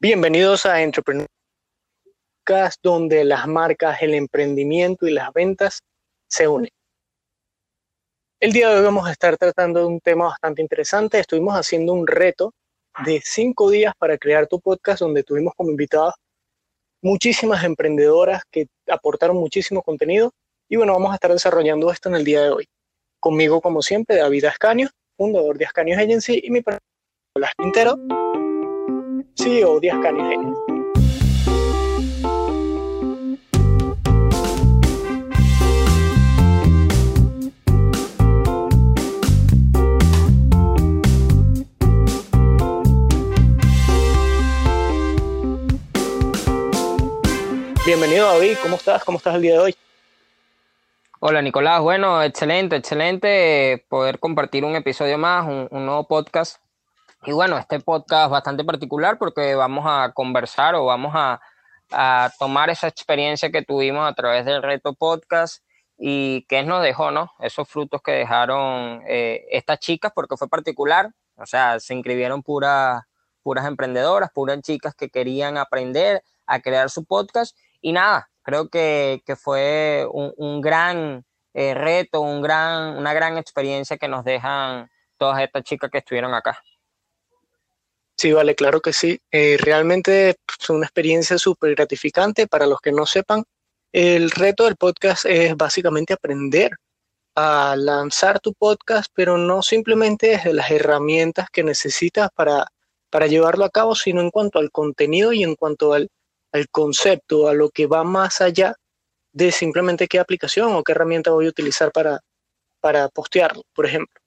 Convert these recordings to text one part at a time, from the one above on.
Bienvenidos a Entrepreneur donde las marcas, el emprendimiento y las ventas se unen. El día de hoy vamos a estar tratando de un tema bastante interesante. Estuvimos haciendo un reto de cinco días para crear tu podcast, donde tuvimos como invitados muchísimas emprendedoras que aportaron muchísimo contenido. Y bueno, vamos a estar desarrollando esto en el día de hoy. Conmigo, como siempre, David Ascanio, fundador de Ascanio Agency, y mi persona, Blas Quintero, CEO de Ascanio Agency. Bienvenido David, ¿cómo estás? ¿Cómo estás el día de hoy? Hola Nicolás, bueno, excelente, excelente poder compartir un episodio más, un, nuevo podcast. Y bueno, este podcast bastante particular porque vamos a conversar o vamos a, tomar esa experiencia que tuvimos a través del reto podcast y qué nos dejó, ¿no? Esos frutos que dejaron eh, estas chicas porque fue particular, o sea, se inscribieron puras, puras emprendedoras, puras chicas que querían aprender a crear su podcast y nada, creo que, fue un, gran eh, reto, un gran, una gran experiencia que nos dejan todas estas chicas que estuvieron acá. Sí, vale, claro que sí. Eh, realmente es una experiencia súper gratificante. Para los que no sepan, el reto del podcast es básicamente aprender a lanzar tu podcast, pero no simplemente desde las herramientas que necesitas para, para llevarlo a cabo, sino en cuanto al contenido y en cuanto al, al concepto, a lo que va más allá de simplemente qué aplicación o qué herramienta voy a utilizar para, para postearlo, por ejemplo.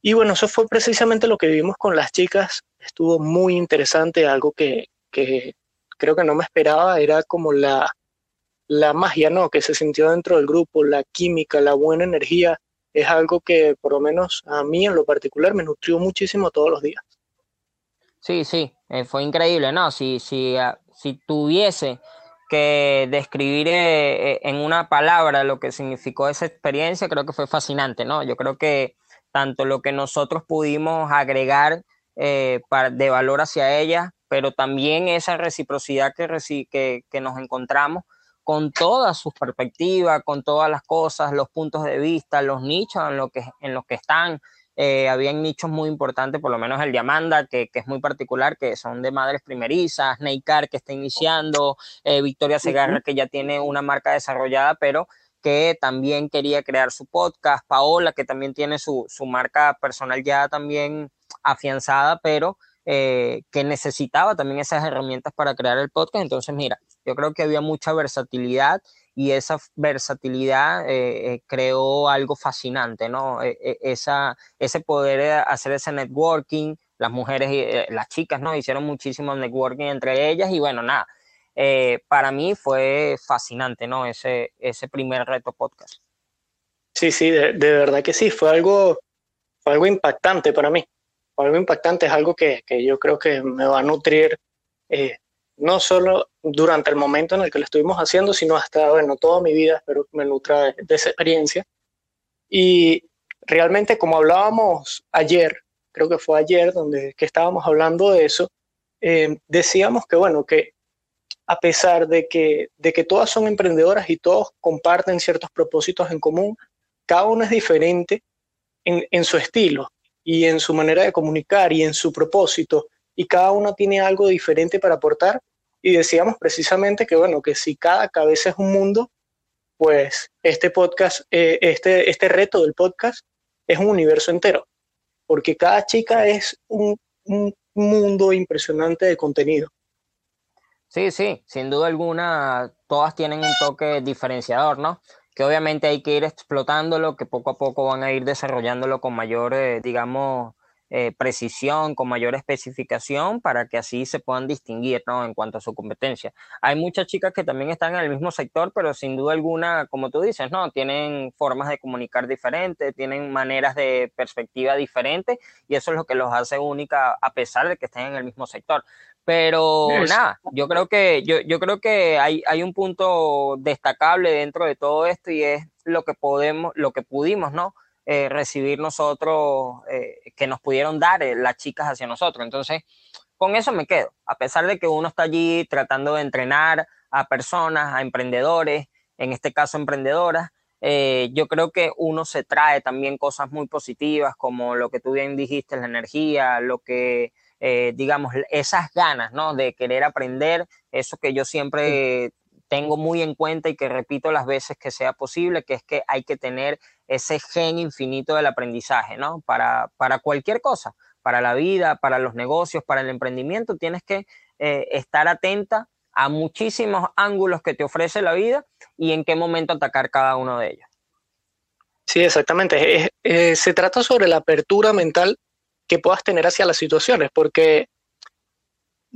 Y bueno, eso fue precisamente lo que vivimos con las chicas. Estuvo muy interesante, algo que, creo que no me esperaba, era como la, la magia, ¿no? Que se sintió dentro del grupo, la química, la buena energía, es algo que por lo menos a mí en lo particular me nutrió muchísimo todos los días. Sí, sí, eh, fue increíble, ¿no? Si, si, ah, si tuviese que describir eh, eh, en una palabra lo que significó esa experiencia, creo que fue fascinante, ¿no? Yo creo que tanto lo que nosotros pudimos agregar eh, de valor hacia ella, pero también esa reciprocidad que, que, que nos encontramos con todas sus perspectivas, con todas las cosas, los puntos de vista, los nichos en, lo que, en los que están, eh, habían nichos muy importantes, por lo menos el de Amanda, que, es muy particular, que son de madres primerizas, Neikar, que está iniciando, eh, Victoria Segarra, que ya tiene una marca desarrollada, pero que también quería crear su podcast, Paola, que también tiene su, marca personal ya también afianzada, pero eh, que necesitaba también esas herramientas para crear el podcast. Entonces, mira, yo creo que había mucha versatilidad y esa versatilidad eh, eh, creó algo fascinante, ¿no? E, e, esa, ese poder hacer ese networking, las mujeres y eh, las chicas, ¿no? Hicieron muchísimo networking entre ellas y bueno, nada, para mí fue fascinante, ¿no? Ese, ese primer reto podcast. Sí, sí, de, verdad que sí, fue algo, fue algo impactante para mí. Fue algo impactante, es algo que, que yo creo que me va a nutrir no solo durante el momento en el que lo estuvimos haciendo, sino hasta, bueno, toda mi vida, espero que me nutra de, esa experiencia. Y realmente, como hablábamos ayer, creo que fue ayer donde que estábamos hablando de eso, eh, decíamos que, bueno, que a pesar de que, de que todas son emprendedoras y todos comparten ciertos propósitos en común, cada uno es diferente en, en su estilo y en su manera de comunicar y en su propósito y cada uno tiene algo diferente para aportar. Y decíamos precisamente que, bueno, que si cada cabeza es un mundo, pues este podcast, eh, este, este reto del podcast es un universo entero, porque cada chica es un, un mundo impresionante de contenido. Sí, sí, sin duda alguna, todas tienen un toque diferenciador, ¿no? Que obviamente hay que ir explotándolo, que poco a poco van a ir desarrollándolo con mayor, eh, digamos, eh, precisión, con mayor especificación, para que así se puedan distinguir ¿no? en cuanto a su competencia. Hay muchas chicas que también están en el mismo sector, pero sin duda alguna, como tú dices, ¿no? tienen formas de comunicar diferentes, tienen maneras de perspectiva diferentes, y eso es lo que los hace única a pesar de que estén en el mismo sector. Pero nada, yo creo que, yo, yo creo que hay, hay un punto destacable dentro de todo esto y es lo que podemos, lo que pudimos, ¿no? Eh, recibir nosotros, eh, que nos pudieron dar eh, las chicas hacia nosotros. Entonces, con eso me quedo, a pesar de que uno está allí tratando de entrenar a personas, a emprendedores, en este caso emprendedoras, yo creo que uno se trae también cosas muy positivas, como lo que tú bien dijiste, la energía, lo que, digamos, esas ganas, ¿no? De querer aprender, eso que yo siempre tengo muy en cuenta y que repito las veces que sea posible, que es que hay que tener ese gen infinito del aprendizaje, ¿no? Para, para cualquier cosa, para la vida, para los negocios, para el emprendimiento, tienes que eh, estar atenta a muchísimos ángulos que te ofrece la vida y en qué momento atacar cada uno de ellos. Sí, exactamente. se trata sobre la apertura mental que puedas tener hacia las situaciones, porque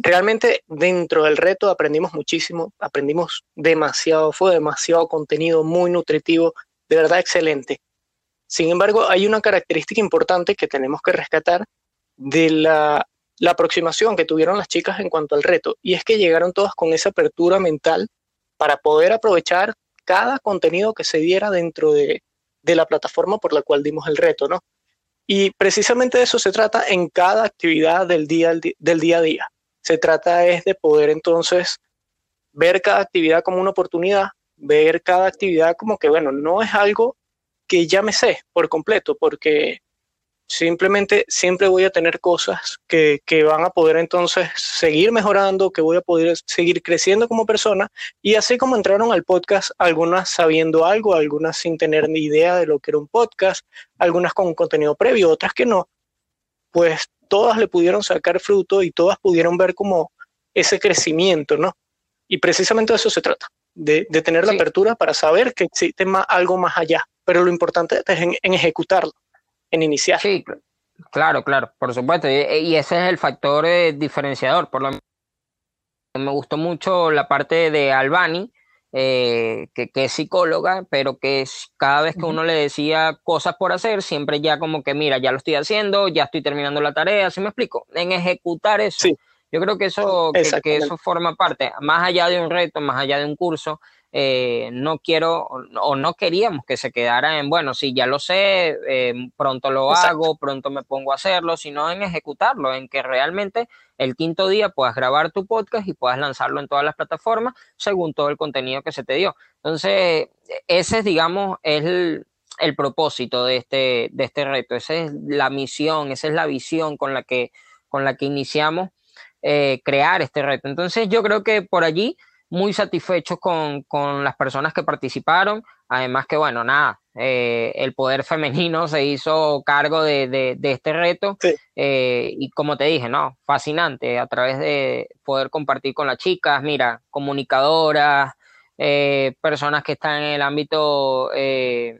realmente dentro del reto aprendimos muchísimo, aprendimos demasiado, fue demasiado contenido muy nutritivo, de verdad excelente. Sin embargo, hay una característica importante que tenemos que rescatar de la aproximación que tuvieron las chicas en cuanto al reto, y es que llegaron todas con esa apertura mental para poder aprovechar cada contenido que se diera dentro de, la plataforma por la cual dimos el reto, ¿no? Y precisamente de eso se trata en cada actividad del día a día. Se trata es de poder entonces ver cada actividad como una oportunidad, ver cada actividad como que, bueno, no es algo que ya me sé por completo, porque Simplemente siempre voy a tener cosas que, van a poder entonces seguir mejorando, que voy a poder seguir creciendo como persona. Y así como entraron al podcast, algunas sabiendo algo, algunas sin tener ni idea de lo que era un podcast, algunas con contenido previo, otras que no, pues todas le pudieron sacar fruto y todas pudieron ver como ese crecimiento, ¿no? Y precisamente de eso se trata, de, tener la apertura para saber que existe más, algo más allá, pero lo importante es en ejecutarlo en iniciar. Sí, claro, claro, por supuesto. Y, ese es el factor eh, diferenciador. Por lo me gustó mucho la parte de Albani, eh, que, es psicóloga, pero que cada vez que uno le decía cosas por hacer, siempre ya como que, mira, ya lo estoy haciendo, ya estoy terminando la tarea, ¿sí me explico? En ejecutar eso. Yo creo que eso, que, eso forma parte, más allá de un reto, más allá de un curso, eh, no quiero o no queríamos que se quedara en, bueno, sí, ya lo sé, eh, pronto lo hago, pronto me pongo a hacerlo, sino en ejecutarlo, en que realmente el quinto día puedas grabar tu podcast y puedas lanzarlo en todas las plataformas según todo el contenido que se te dio. Entonces, ese es, digamos, es el, propósito de este, de este reto, esa es la misión, esa es la visión con la que, con la que iniciamos eh, crear este reto. Entonces, yo creo que por allí muy satisfechos con, las personas que participaron. Además que, bueno, nada, eh, el poder femenino se hizo cargo de, este reto. Eh, y como te dije, no, fascinante a través de poder compartir con las chicas, mira, comunicadoras, eh, personas que están en el ámbito de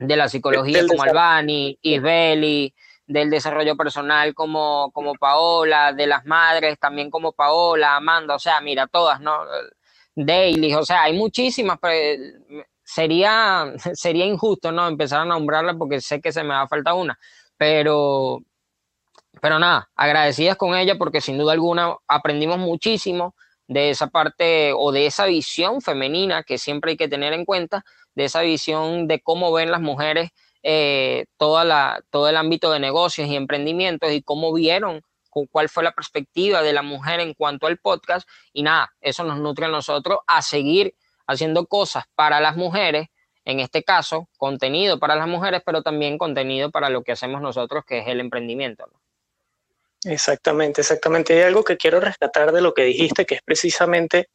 la psicología como Albani, Isbeli, del desarrollo personal como, como Paola, de las madres también como Paola, Amanda, o sea, mira, todas, ¿no? Daily, o sea, hay muchísimas, pero sería, sería injusto, ¿no? Empezar a nombrarlas porque sé que se me va a faltar una, pero, pero nada, agradecidas con ella porque sin duda alguna aprendimos muchísimo de esa parte o de esa visión femenina que siempre hay que tener en cuenta, de esa visión de cómo ven las mujeres eh, todo el ámbito de negocios y emprendimientos y cómo vieron cuál fue la perspectiva de la mujer en cuanto al podcast y nada, eso nos nutre a nosotros a seguir haciendo cosas para las mujeres, en este caso, contenido para las mujeres, pero también contenido para lo que hacemos nosotros, que es el emprendimiento. Exactamente, exactamente. Hay algo que quiero rescatar de lo que dijiste, que es precisamente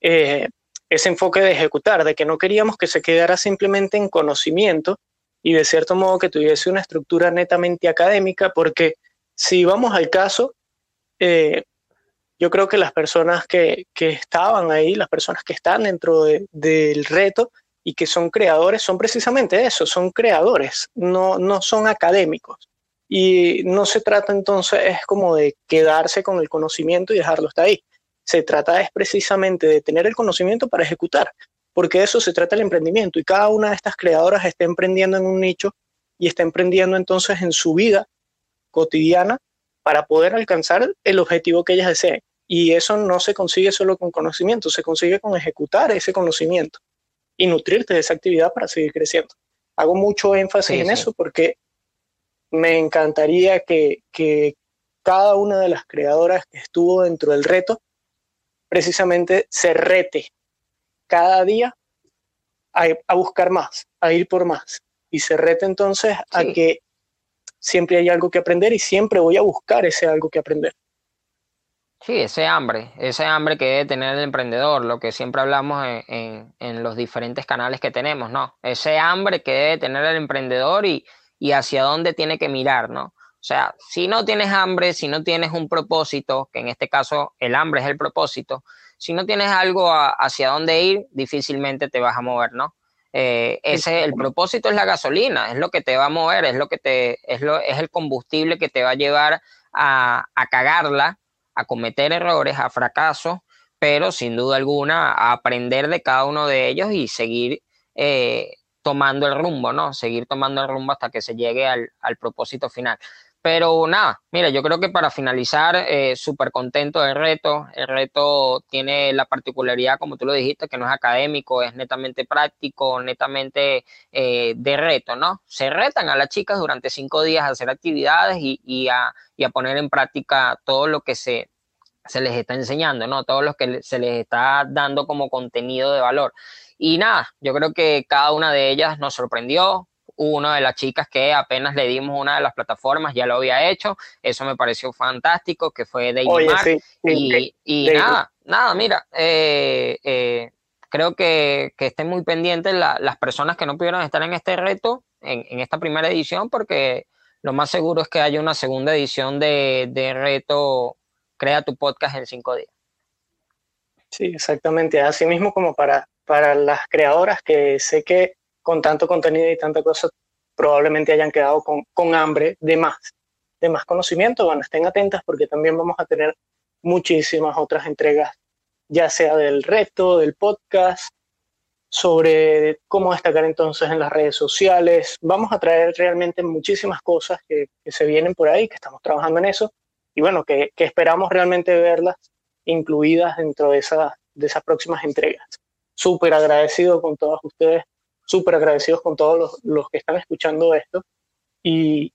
eh, ese enfoque de ejecutar, de que no queríamos que se quedara simplemente en conocimiento, y de cierto modo que tuviese una estructura netamente académica, porque si vamos al caso, eh, yo creo que las personas que, estaban ahí, las personas que están dentro del reto y que son creadores, son precisamente eso, son creadores, no, no son académicos. Y no se trata entonces, es como de quedarse con el conocimiento y dejarlo hasta ahí. Se trata es precisamente de tener el conocimiento para ejecutar, porque de eso se trata el emprendimiento y cada una de estas creadoras está emprendiendo en un nicho y está emprendiendo entonces en su vida cotidiana para poder alcanzar el objetivo que ellas deseen. Y eso no se consigue solo con conocimiento, se consigue con ejecutar ese conocimiento y nutrirte de esa actividad para seguir creciendo. Hago mucho énfasis en eso porque me encantaría que, cada una de las creadoras que estuvo dentro del reto precisamente se rete cada día a, buscar más, a ir por más. Y se rete entonces a que siempre hay algo que aprender y siempre voy a buscar ese algo que aprender. Sí, ese hambre, ese hambre que debe tener el emprendedor, lo que siempre hablamos en, los diferentes canales que tenemos, ¿no? Ese hambre que debe tener el emprendedor y, y hacia dónde tiene que mirar, ¿no? O sea, si no tienes hambre, si no tienes un propósito, que en este caso el hambre es el propósito, si no tienes algo hacia dónde ir, difícilmente te vas a mover, ¿no? Eh, ese el propósito es la gasolina, es lo que te va a mover, es lo que te es lo es el combustible que te va a llevar a, a cagarla, a cometer errores, a fracasos, pero sin duda alguna a aprender de cada uno de ellos y seguir eh, tomando el rumbo, ¿no? Seguir tomando el rumbo hasta que se llegue al, al propósito final. Pero nada, mira, yo creo que para finalizar, eh, súper contento del reto. El reto tiene la particularidad, como tú lo dijiste, que no es académico, es netamente práctico, netamente eh, de reto, ¿no? Se retan a las chicas durante cinco días a hacer actividades y, y, a, y a poner en práctica todo lo que se, se les está enseñando, ¿no? Todo lo que se les está dando como contenido de valor. Y nada, yo creo que cada una de ellas nos sorprendió, una de las chicas que apenas le dimos una de las plataformas, ya lo había hecho, eso me pareció fantástico, que fue de y, y nada, nada, mira, eh, eh, creo que, que, estén muy pendientes las personas que no pudieron estar en este reto, en, esta primera edición, porque lo más seguro es que haya una segunda edición de, de reto Crea tu podcast en cinco días. Sí, exactamente. Así mismo como para, para las creadoras que sé que con tanto contenido y tanta cosa, probablemente hayan quedado con, hambre de más, de más conocimiento. Bueno, estén atentas porque también vamos a tener muchísimas otras entregas, ya sea del reto, del podcast, sobre cómo destacar entonces en las redes sociales. Vamos a traer realmente muchísimas cosas que, se vienen por ahí, que estamos trabajando en eso, y bueno, que, esperamos realmente verlas incluidas dentro de, de esas próximas entregas. Súper agradecido con todos ustedes súper agradecidos con todos los, que están escuchando esto y,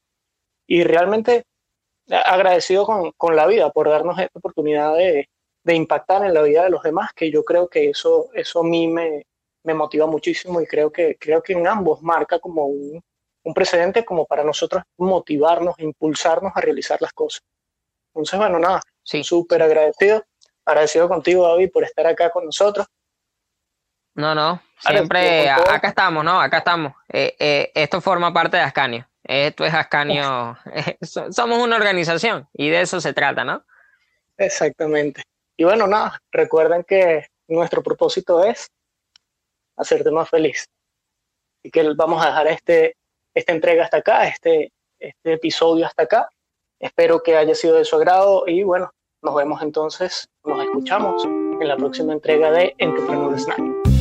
realmente agradecido con, la vida por darnos esta oportunidad de, impactar en la vida de los demás, que yo creo que eso, eso a mí me, motiva muchísimo y creo que, creo que en ambos marca como un, precedente como para nosotros motivarnos, impulsarnos a realizar las cosas. Entonces, bueno, nada, sí. súper agradecido, agradecido contigo, David, por estar acá con nosotros. No, no, siempre acá estamos, ¿no? Acá estamos. Eh, eh, esto forma parte de Ascanio. Esto es Ascanio. Somos una organización y de eso se trata, ¿no? Exactamente. Y bueno, nada, recuerden que nuestro propósito es hacerte más feliz. Y que vamos a dejar este, esta entrega hasta acá, este, este episodio hasta acá. Espero que haya sido de su agrado y bueno, nos vemos entonces, nos escuchamos en la próxima entrega de Entrepreneur Snack.